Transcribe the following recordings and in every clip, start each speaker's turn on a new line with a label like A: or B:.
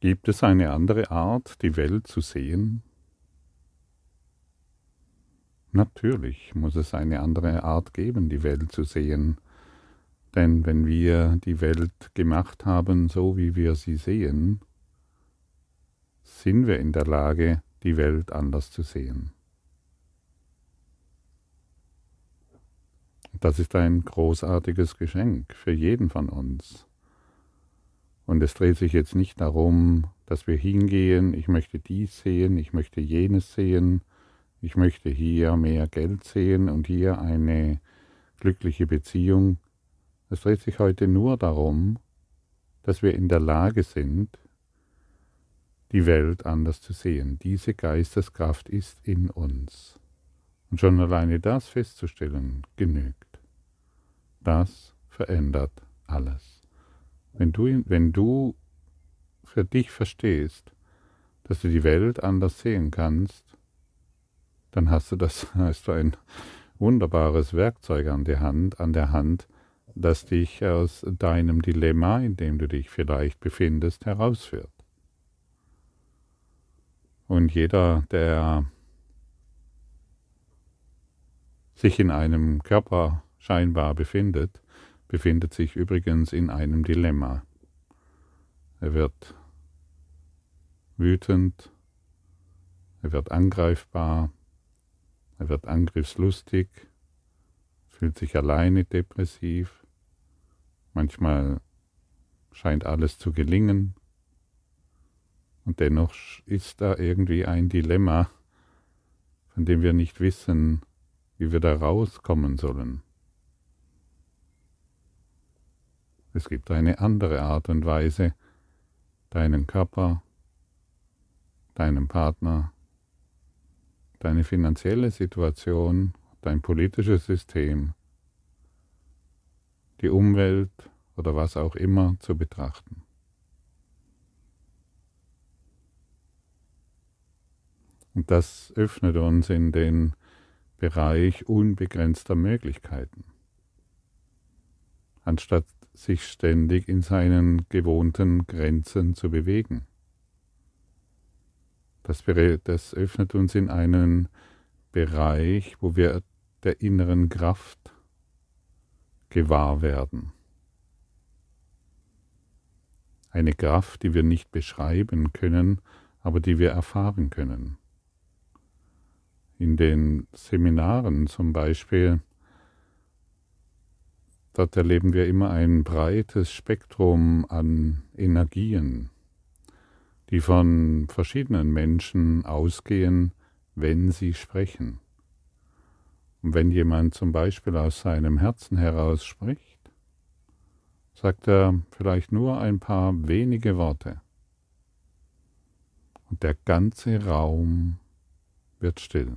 A: Gibt es eine andere Art, die Welt zu sehen? Natürlich muss es eine andere Art geben, die Welt zu sehen. Denn wenn wir die Welt gemacht haben, so wie wir sie sehen, sind wir in der Lage, die Welt anders zu sehen. Das ist ein großartiges Geschenk für jeden von uns. Und es dreht sich jetzt nicht darum, dass wir hingehen, ich möchte dies sehen, ich möchte jenes sehen, ich möchte hier mehr Geld sehen und hier eine glückliche Beziehung. Es dreht sich heute nur darum, dass wir in der Lage sind, die Welt anders zu sehen. Diese Geisteskraft ist in uns. Und schon alleine das festzustellen genügt. Das verändert alles. Wenn du, wenn du für dich verstehst, dass du die Welt anders sehen kannst, dann hast du das, hast du ein wunderbares Werkzeug an der Hand, an der Hand, das dich aus deinem Dilemma, in dem du dich vielleicht befindest, herausführt. Und jeder, der sich in einem Körper scheinbar befindet, befindet sich übrigens in einem Dilemma. Er wird wütend, er wird angreifbar, er wird angriffslustig, fühlt sich alleine depressiv, manchmal scheint alles zu gelingen und dennoch ist da irgendwie ein Dilemma, von dem wir nicht wissen, wie wir da rauskommen sollen. Es gibt eine andere Art und Weise, deinen Körper, deinen Partner, deine finanzielle Situation, dein politisches System, die Umwelt oder was auch immer zu betrachten. Und das öffnet uns in den Bereich unbegrenzter Möglichkeiten. Anstatt sich ständig in seinen gewohnten Grenzen zu bewegen. Das, das öffnet uns in einen Bereich, wo wir der inneren Kraft gewahr werden. Eine Kraft, die wir nicht beschreiben können, aber die wir erfahren können. In den Seminaren zum Beispiel, dort erleben wir immer ein breites Spektrum an Energien, die von verschiedenen Menschen ausgehen, wenn sie sprechen. Und wenn jemand zum Beispiel aus seinem Herzen heraus spricht, sagt er vielleicht nur ein paar wenige Worte. Und der ganze Raum wird still.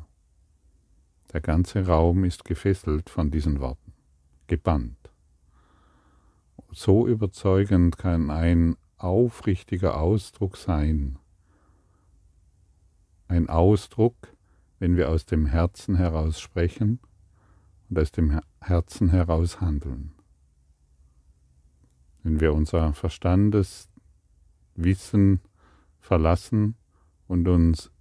A: Der ganze Raum ist gefesselt von diesen Worten, gebannt. So überzeugend kann ein aufrichtiger Ausdruck sein. Ein Ausdruck, wenn wir aus dem Herzen heraus sprechen und aus dem Herzen heraus handeln. Wenn wir unser Verstandeswissen verlassen und uns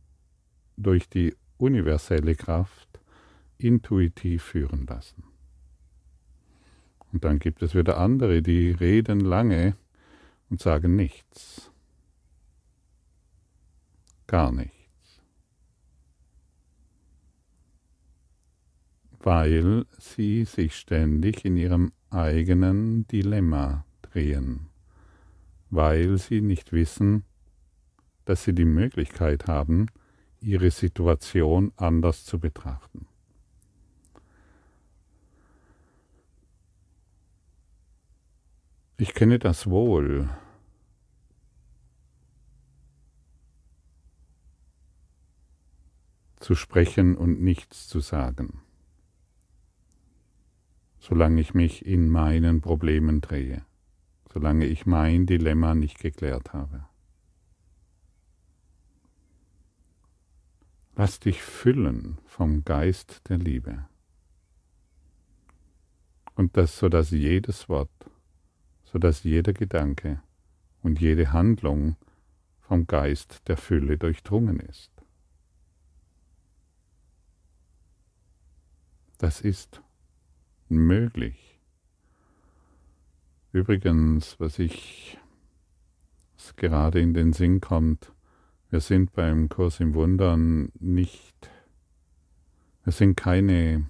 A: durch die universelle Kraft intuitiv führen lassen. Und dann gibt es wieder andere, die reden lange und sagen nichts. Gar nichts. Weil sie sich ständig in ihrem eigenen Dilemma drehen, weil sie nicht wissen, dass sie die Möglichkeit haben, ihre Situation anders zu betrachten. Ich kenne das wohl. zu sprechen und nichts zu sagen, solange ich mich in meinen Problemen drehe, solange ich mein Dilemma nicht geklärt habe. Lass dich füllen vom Geist der Liebe. Und das, so dass jedes Wort, so dass jeder Gedanke und jede Handlung vom Geist der Fülle durchdrungen ist. Das ist möglich. Übrigens, was ich was gerade in den Sinn kommt, wir sind beim Kurs im Wundern nicht, wir sind keine,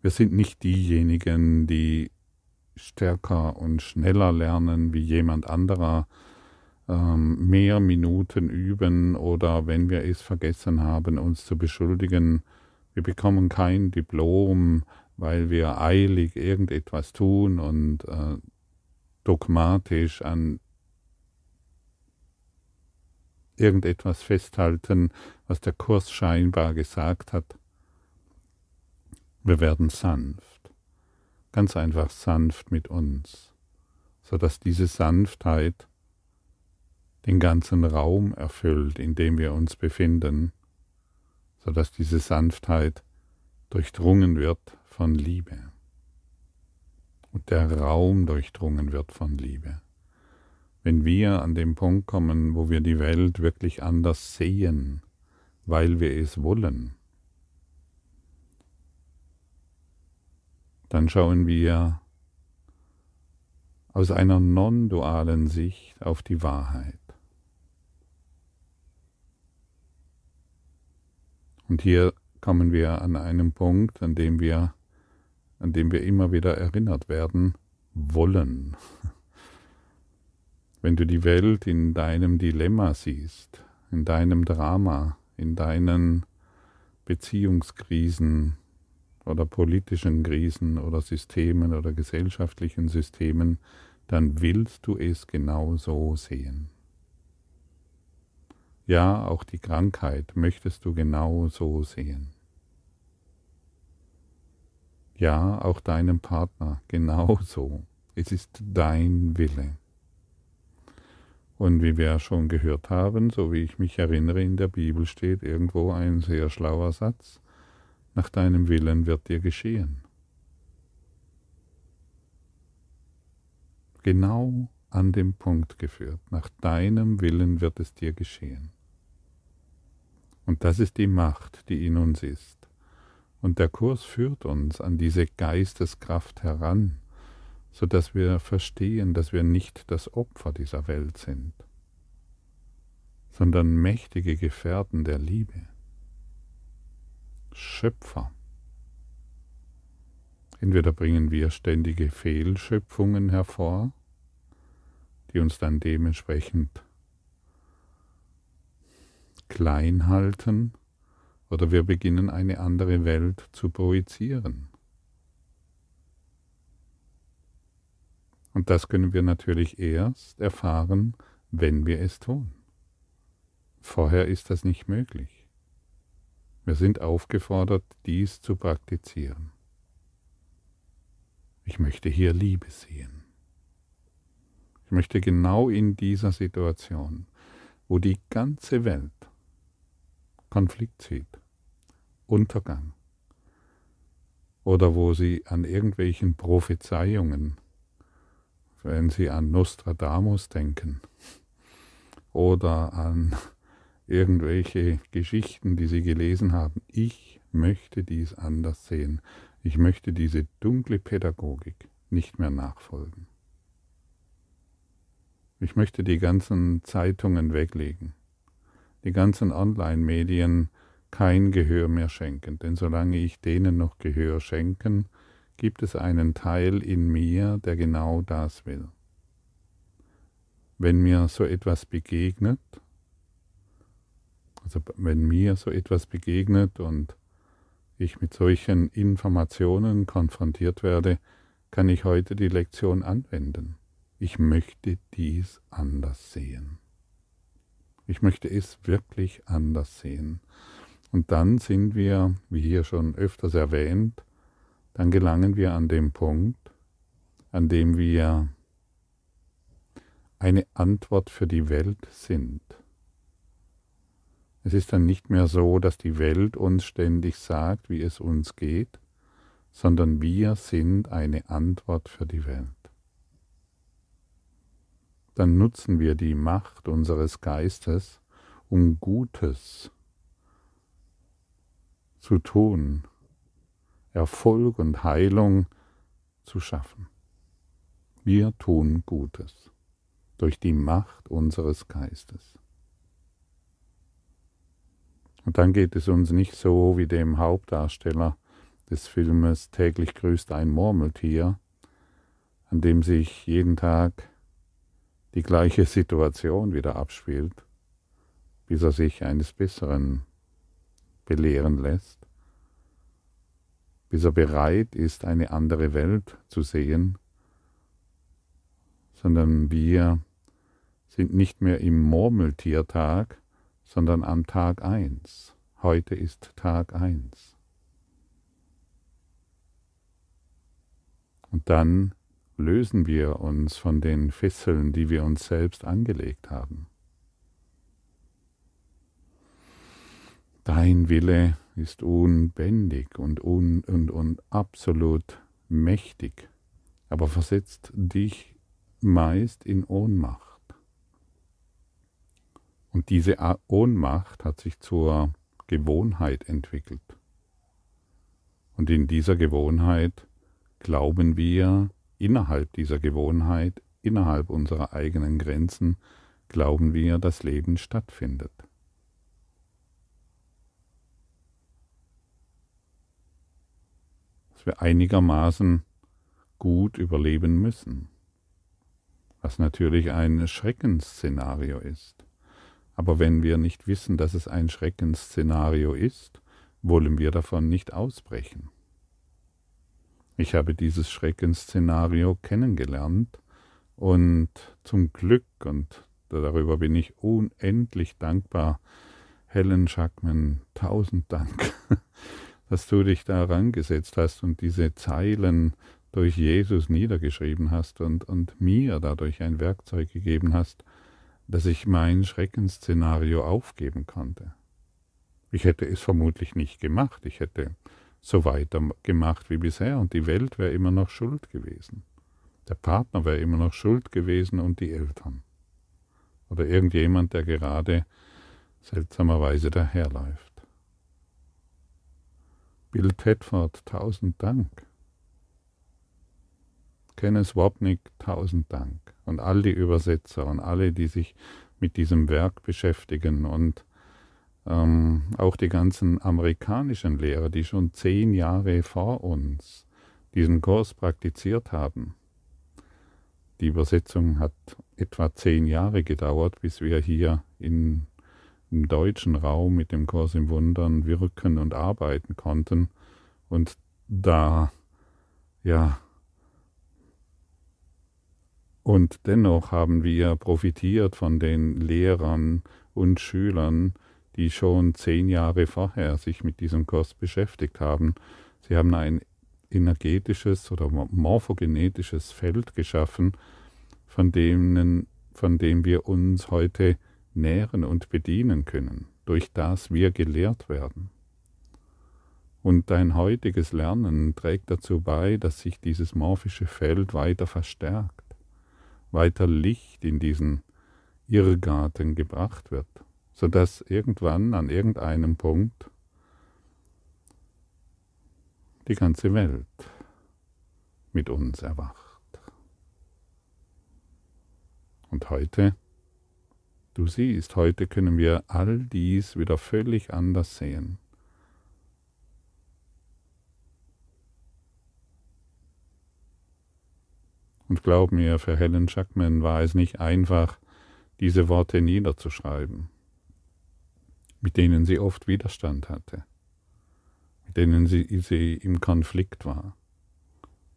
A: wir sind nicht diejenigen, die stärker und schneller lernen wie jemand anderer, ähm, mehr Minuten üben oder wenn wir es vergessen haben, uns zu beschuldigen, wir bekommen kein Diplom, weil wir eilig irgendetwas tun und äh, dogmatisch an irgendetwas festhalten, was der Kurs scheinbar gesagt hat. Wir werden sanft, ganz einfach sanft mit uns, so dass diese Sanftheit den ganzen Raum erfüllt, in dem wir uns befinden, so dass diese Sanftheit durchdrungen wird von Liebe. Und der Raum durchdrungen wird von Liebe. Wenn wir an den Punkt kommen, wo wir die Welt wirklich anders sehen, weil wir es wollen, dann schauen wir aus einer non-dualen Sicht auf die Wahrheit. Und hier kommen wir an einen Punkt, an dem wir, an dem wir immer wieder erinnert werden wollen. Wenn du die Welt in deinem Dilemma siehst, in deinem Drama, in deinen Beziehungskrisen oder politischen Krisen oder Systemen oder gesellschaftlichen Systemen, dann willst du es genau so sehen. Ja, auch die Krankheit möchtest du genau so sehen. Ja, auch deinem Partner genau so. Es ist dein Wille. Und wie wir schon gehört haben, so wie ich mich erinnere, in der Bibel steht irgendwo ein sehr schlauer Satz, nach deinem Willen wird dir geschehen. Genau an dem Punkt geführt, nach deinem Willen wird es dir geschehen. Und das ist die Macht, die in uns ist. Und der Kurs führt uns an diese Geisteskraft heran, so dass wir verstehen, dass wir nicht das Opfer dieser Welt sind, sondern mächtige Gefährten der Liebe, Schöpfer. Entweder bringen wir ständige Fehlschöpfungen hervor, die uns dann dementsprechend klein halten oder wir beginnen eine andere Welt zu projizieren. Und das können wir natürlich erst erfahren, wenn wir es tun. Vorher ist das nicht möglich. Wir sind aufgefordert, dies zu praktizieren. Ich möchte hier Liebe sehen. Ich möchte genau in dieser Situation, wo die ganze Welt Konflikt sieht, Untergang, oder wo sie an irgendwelchen Prophezeiungen, wenn sie an Nostradamus denken, oder an irgendwelche Geschichten, die sie gelesen haben. Ich möchte dies anders sehen. Ich möchte diese dunkle Pädagogik nicht mehr nachfolgen. Ich möchte die ganzen Zeitungen weglegen die ganzen Online-Medien kein Gehör mehr schenken, denn solange ich denen noch Gehör schenken, gibt es einen Teil in mir, der genau das will. Wenn mir so etwas begegnet, also wenn mir so etwas begegnet und ich mit solchen Informationen konfrontiert werde, kann ich heute die Lektion anwenden. Ich möchte dies anders sehen. Ich möchte es wirklich anders sehen. Und dann sind wir, wie hier schon öfters erwähnt, dann gelangen wir an den Punkt, an dem wir eine Antwort für die Welt sind. Es ist dann nicht mehr so, dass die Welt uns ständig sagt, wie es uns geht, sondern wir sind eine Antwort für die Welt. dann nutzen wir die Macht unseres Geistes, um Gutes zu tun, Erfolg und Heilung zu schaffen. Wir tun Gutes durch die Macht unseres Geistes. Und dann geht es uns nicht so wie dem Hauptdarsteller des Filmes Täglich grüßt ein Murmeltier, an dem sich jeden Tag die gleiche Situation wieder abspielt, bis er sich eines Besseren belehren lässt, bis er bereit ist, eine andere Welt zu sehen, sondern wir sind nicht mehr im Murmeltiertag, sondern am Tag eins. Heute ist Tag eins. Und dann lösen wir uns von den Fesseln, die wir uns selbst angelegt haben. Dein Wille ist unbändig und, un, und, und absolut mächtig, aber versetzt dich meist in Ohnmacht. Und diese Ohnmacht hat sich zur Gewohnheit entwickelt. Und in dieser Gewohnheit glauben wir, innerhalb dieser Gewohnheit, innerhalb unserer eigenen Grenzen, glauben wir, dass Leben stattfindet. Dass wir einigermaßen gut überleben müssen, was natürlich ein Schreckensszenario ist. Aber wenn wir nicht wissen, dass es ein Schreckensszenario ist, wollen wir davon nicht ausbrechen. Ich habe dieses Schreckensszenario kennengelernt und zum Glück, und darüber bin ich unendlich dankbar, Helen Schackman, tausend Dank, dass du dich da herangesetzt hast und diese Zeilen durch Jesus niedergeschrieben hast und, und mir dadurch ein Werkzeug gegeben hast, dass ich mein Schreckensszenario aufgeben konnte. Ich hätte es vermutlich nicht gemacht. Ich hätte so weitergemacht wie bisher und die Welt wäre immer noch schuld gewesen. Der Partner wäre immer noch schuld gewesen und die Eltern. Oder irgendjemand, der gerade seltsamerweise daherläuft. Bill Tedford, tausend Dank. Kenneth Wapnick, tausend Dank. Und all die Übersetzer und alle, die sich mit diesem Werk beschäftigen und ähm, auch die ganzen amerikanischen Lehrer, die schon zehn Jahre vor uns diesen Kurs praktiziert haben. Die Übersetzung hat etwa zehn Jahre gedauert, bis wir hier in, im deutschen Raum mit dem Kurs im Wundern wirken und arbeiten konnten. Und da, ja, und dennoch haben wir profitiert von den Lehrern und Schülern, die schon zehn Jahre vorher sich mit diesem Kurs beschäftigt haben. Sie haben ein energetisches oder morphogenetisches Feld geschaffen, von, denen, von dem wir uns heute nähren und bedienen können, durch das wir gelehrt werden. Und dein heutiges Lernen trägt dazu bei, dass sich dieses morphische Feld weiter verstärkt, weiter Licht in diesen Irrgarten gebracht wird sodass irgendwann an irgendeinem Punkt die ganze Welt mit uns erwacht. Und heute, du siehst, heute können wir all dies wieder völlig anders sehen. Und glaub mir, für Helen Schackman war es nicht einfach, diese Worte niederzuschreiben mit denen sie oft Widerstand hatte, mit denen sie, sie im Konflikt war,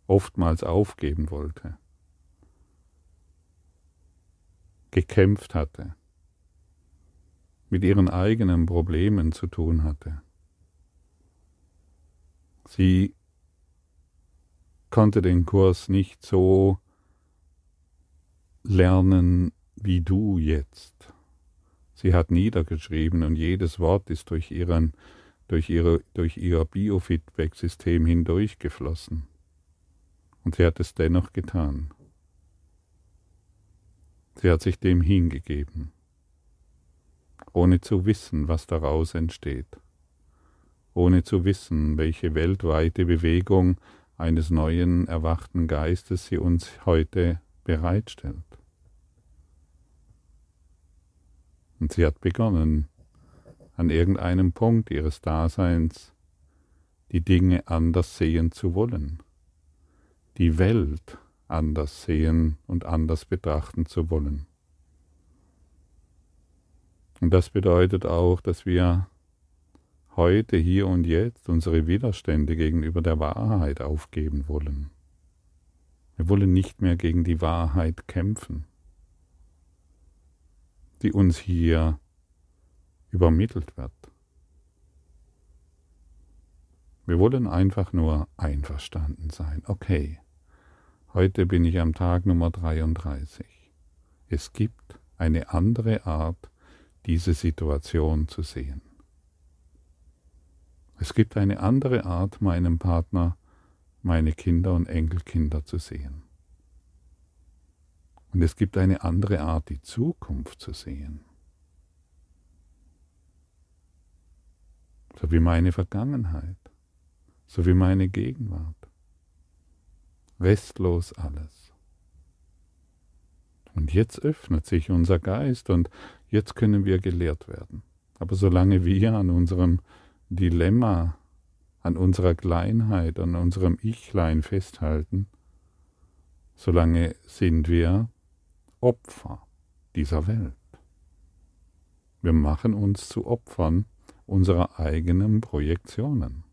A: oftmals aufgeben wollte, gekämpft hatte, mit ihren eigenen Problemen zu tun hatte. Sie konnte den Kurs nicht so lernen wie du jetzt. Sie hat niedergeschrieben und jedes Wort ist durch, ihren, durch, ihre, durch ihr Biofeedback-System hindurchgeflossen. Und sie hat es dennoch getan. Sie hat sich dem hingegeben, ohne zu wissen, was daraus entsteht, ohne zu wissen, welche weltweite Bewegung eines neuen erwachten Geistes sie uns heute bereitstellt. Und sie hat begonnen, an irgendeinem Punkt ihres Daseins die Dinge anders sehen zu wollen, die Welt anders sehen und anders betrachten zu wollen. Und das bedeutet auch, dass wir heute, hier und jetzt unsere Widerstände gegenüber der Wahrheit aufgeben wollen. Wir wollen nicht mehr gegen die Wahrheit kämpfen, die uns hier übermittelt wird. Wir wollen einfach nur einverstanden sein. Okay, heute bin ich am Tag Nummer 33. Es gibt eine andere Art, diese Situation zu sehen. Es gibt eine andere Art, meinen Partner, meine Kinder und Enkelkinder zu sehen. Und es gibt eine andere Art, die Zukunft zu sehen. So wie meine Vergangenheit so wie meine Gegenwart. Restlos alles. Und jetzt öffnet sich unser Geist und jetzt können wir gelehrt werden. Aber solange wir an unserem Dilemma, an unserer Kleinheit, an unserem Ichlein festhalten, solange sind wir Opfer dieser Welt. Wir machen uns zu Opfern unserer eigenen Projektionen.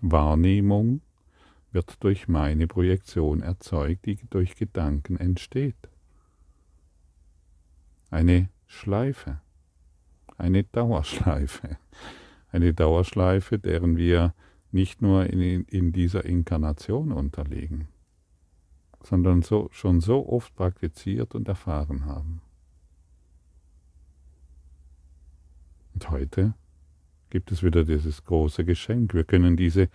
A: Wahrnehmung wird durch meine Projektion erzeugt, die durch Gedanken entsteht. Eine Schleife, eine Dauerschleife, eine Dauerschleife, deren wir nicht nur in, in dieser Inkarnation unterliegen, sondern so, schon so oft praktiziert und erfahren haben. Und heute gibt es wieder dieses große Geschenk. Wir können diese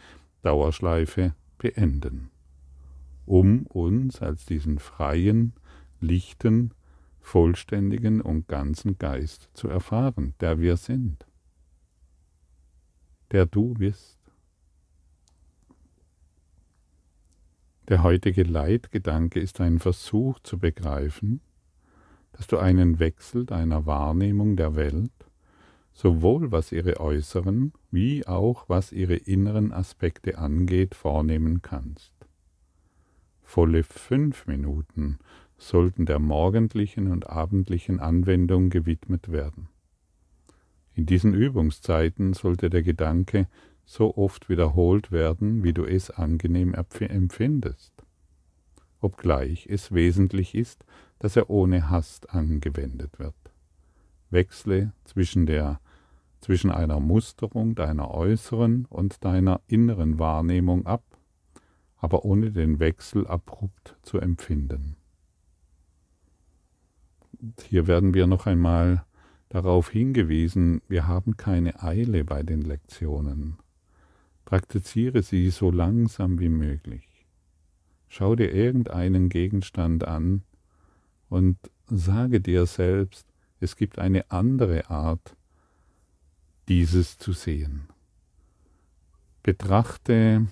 A: Dauerschleife beenden, um uns als diesen freien, lichten, vollständigen und ganzen Geist zu erfahren, der wir sind, der du bist. Der heutige Leitgedanke ist ein Versuch zu begreifen, dass du einen Wechsel deiner Wahrnehmung der Welt sowohl was ihre äußeren wie auch was ihre inneren Aspekte angeht, vornehmen kannst. Volle fünf Minuten sollten der morgendlichen und abendlichen Anwendung gewidmet werden. In diesen Übungszeiten sollte der Gedanke so oft wiederholt werden, wie du es angenehm empfindest, obgleich es wesentlich ist, dass er ohne Hast angewendet wird. Wechsle zwischen der zwischen einer Musterung deiner äußeren und deiner inneren Wahrnehmung ab, aber ohne den Wechsel abrupt zu empfinden. Hier werden wir noch einmal darauf hingewiesen, wir haben keine Eile bei den Lektionen. Praktiziere sie so langsam wie möglich. Schau dir irgendeinen Gegenstand an und sage dir selbst, es gibt eine andere Art, dieses zu sehen. Betrachte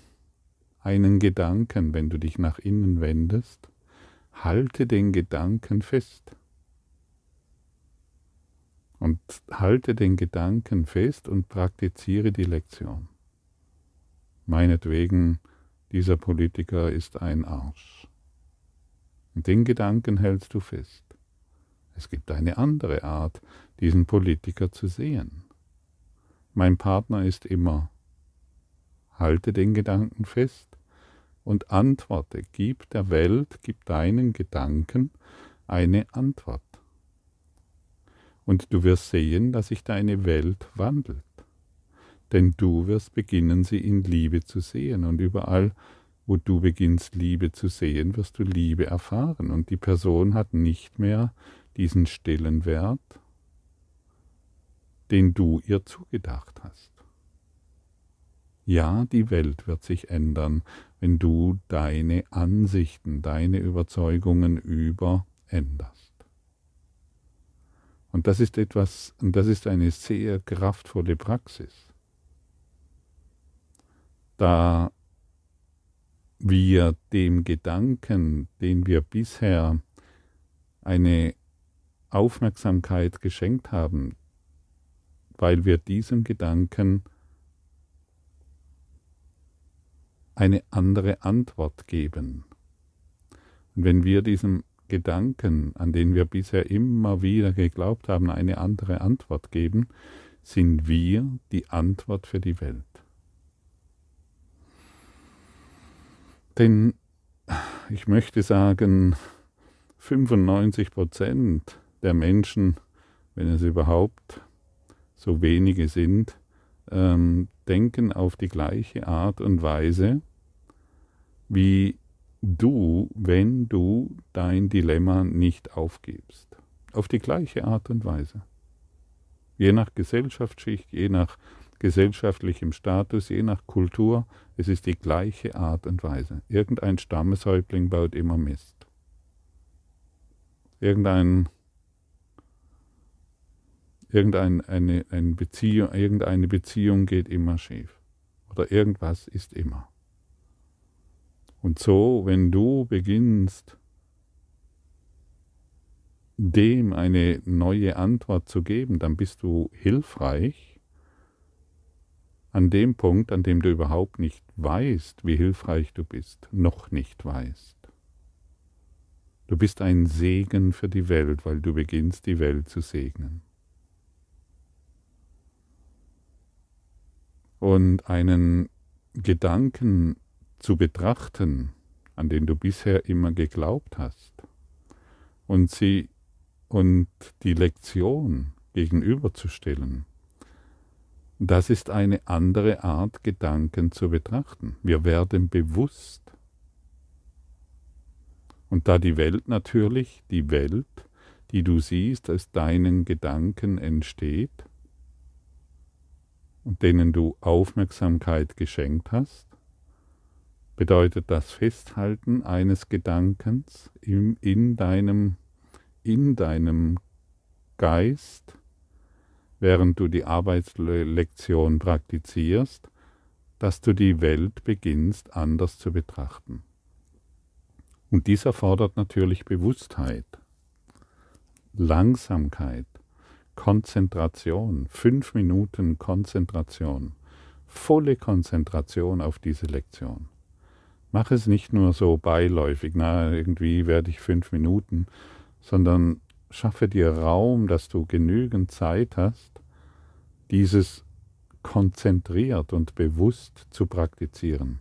A: einen Gedanken, wenn du dich nach innen wendest, halte den Gedanken fest. Und halte den Gedanken fest und praktiziere die Lektion. Meinetwegen, dieser Politiker ist ein Arsch. Und den Gedanken hältst du fest. Es gibt eine andere Art, diesen Politiker zu sehen. Mein Partner ist immer. Halte den Gedanken fest und antworte. Gib der Welt, gib deinen Gedanken eine Antwort. Und du wirst sehen, dass sich deine Welt wandelt. Denn du wirst beginnen, sie in Liebe zu sehen. Und überall, wo du beginnst, Liebe zu sehen, wirst du Liebe erfahren. Und die Person hat nicht mehr diesen stillen Wert, den du ihr zugedacht hast. Ja, die Welt wird sich ändern, wenn du deine Ansichten, deine Überzeugungen überänderst. Und das ist etwas, und das ist eine sehr kraftvolle Praxis. Da wir dem Gedanken, den wir bisher eine Aufmerksamkeit geschenkt haben, weil wir diesem Gedanken eine andere Antwort geben. Und wenn wir diesem Gedanken, an den wir bisher immer wieder geglaubt haben, eine andere Antwort geben, sind wir die Antwort für die Welt. Denn ich möchte sagen, 95 Prozent der Menschen, wenn es überhaupt so wenige sind, ähm, denken auf die gleiche Art und Weise wie du, wenn du dein Dilemma nicht aufgibst. Auf die gleiche Art und Weise. Je nach Gesellschaftsschicht, je nach gesellschaftlichem Status, je nach Kultur, es ist die gleiche Art und Weise. Irgendein Stammeshäuptling baut immer Mist. Irgendein, irgendein eine, eine Beziehung, irgendeine Beziehung geht immer schief. Oder irgendwas ist immer. Und so, wenn du beginnst, dem eine neue Antwort zu geben, dann bist du hilfreich an dem Punkt, an dem du überhaupt nicht weißt, wie hilfreich du bist, noch nicht weißt. Du bist ein Segen für die Welt, weil du beginnst, die Welt zu segnen. Und einen Gedanken zu betrachten, an den du bisher immer geglaubt hast, und sie und die Lektion gegenüberzustellen, das ist eine andere Art, Gedanken zu betrachten. Wir werden bewusst. Und da die Welt natürlich, die Welt, die du siehst, aus deinen Gedanken entsteht und denen du Aufmerksamkeit geschenkt hast, bedeutet das Festhalten eines Gedankens in, in, deinem, in deinem Geist, während du die Arbeitslektion praktizierst, dass du die Welt beginnst anders zu betrachten. Und dies erfordert natürlich Bewusstheit, Langsamkeit, Konzentration, fünf Minuten Konzentration, volle Konzentration auf diese Lektion. Mach es nicht nur so beiläufig, na, irgendwie werde ich fünf Minuten, sondern schaffe dir Raum, dass du genügend Zeit hast, dieses konzentriert und bewusst zu praktizieren.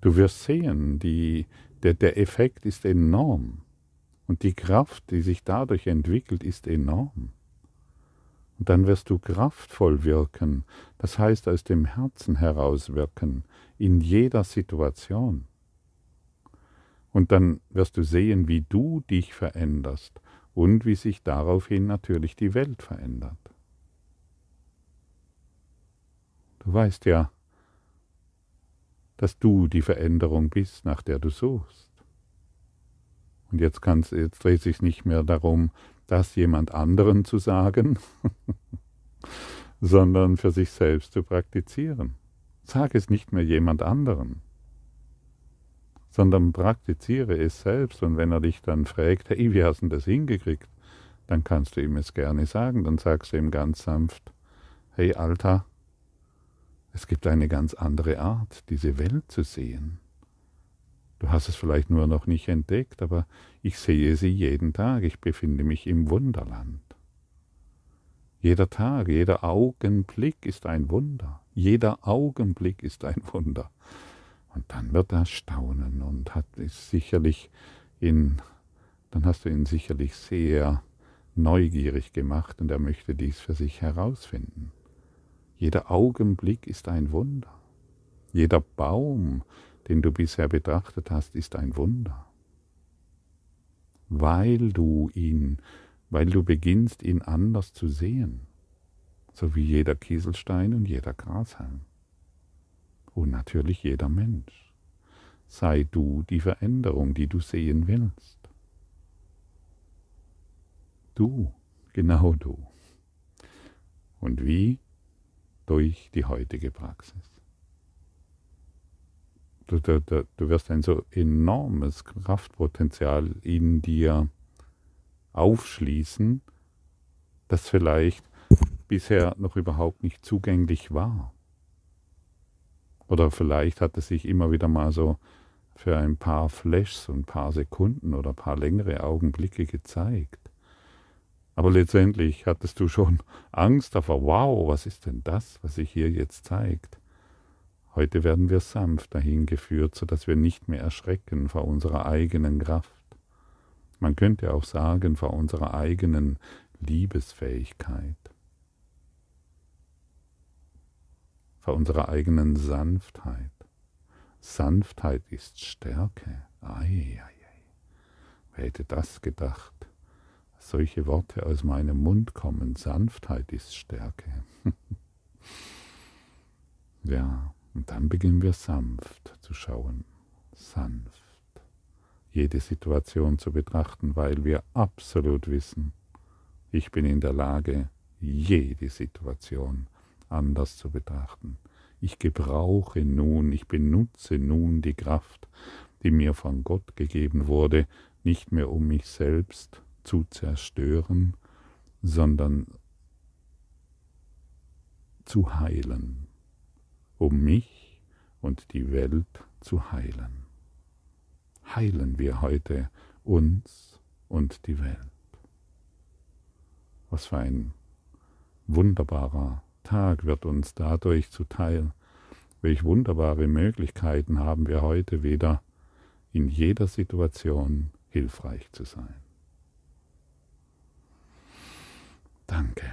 A: Du wirst sehen, die, der, der Effekt ist enorm und die Kraft, die sich dadurch entwickelt, ist enorm. Und dann wirst du kraftvoll wirken, das heißt aus dem Herzen heraus wirken, in jeder Situation. Und dann wirst du sehen, wie du dich veränderst und wie sich daraufhin natürlich die Welt verändert. Du weißt ja, dass du die Veränderung bist, nach der du suchst. Und jetzt, kannst, jetzt dreht sich nicht mehr darum, das jemand anderen zu sagen, sondern für sich selbst zu praktizieren. Sag es nicht mehr jemand anderen, sondern praktiziere es selbst. Und wenn er dich dann fragt, hey, wie hast du das hingekriegt? Dann kannst du ihm es gerne sagen. Dann sagst du ihm ganz sanft, hey Alter, es gibt eine ganz andere Art, diese Welt zu sehen. Du hast es vielleicht nur noch nicht entdeckt, aber ich sehe sie jeden Tag. Ich befinde mich im Wunderland. Jeder Tag, jeder Augenblick ist ein Wunder. Jeder Augenblick ist ein Wunder. Und dann wird er staunen und hat es sicherlich in, dann hast du ihn sicherlich sehr neugierig gemacht und er möchte dies für sich herausfinden. Jeder Augenblick ist ein Wunder. Jeder Baum, den du bisher betrachtet hast, ist ein Wunder. Weil du ihn weil du beginnst, ihn anders zu sehen, so wie jeder Kieselstein und jeder Grashalm. Und natürlich jeder Mensch. Sei du die Veränderung, die du sehen willst. Du, genau du. Und wie? Durch die heutige Praxis. Du, du, du wirst ein so enormes Kraftpotenzial in dir aufschließen, das vielleicht bisher noch überhaupt nicht zugänglich war. Oder vielleicht hat es sich immer wieder mal so für ein paar Flashs und paar Sekunden oder paar längere Augenblicke gezeigt. Aber letztendlich hattest du schon Angst davor, wow, was ist denn das, was sich hier jetzt zeigt? Heute werden wir sanft dahin geführt, sodass wir nicht mehr erschrecken vor unserer eigenen Kraft. Man könnte auch sagen, vor unserer eigenen Liebesfähigkeit, vor unserer eigenen Sanftheit. Sanftheit ist Stärke. Ei, ei, ei. Wer hätte das gedacht? Solche Worte aus meinem Mund kommen. Sanftheit ist Stärke. ja, und dann beginnen wir sanft zu schauen. Sanft. Jede Situation zu betrachten, weil wir absolut wissen, ich bin in der Lage, jede Situation anders zu betrachten. Ich gebrauche nun, ich benutze nun die Kraft, die mir von Gott gegeben wurde, nicht mehr um mich selbst zu zerstören, sondern zu heilen, um mich und die Welt zu heilen. Heilen wir heute uns und die Welt. Was für ein wunderbarer Tag wird uns dadurch zuteil. Welch wunderbare Möglichkeiten haben wir heute wieder, in jeder Situation hilfreich zu sein. Danke.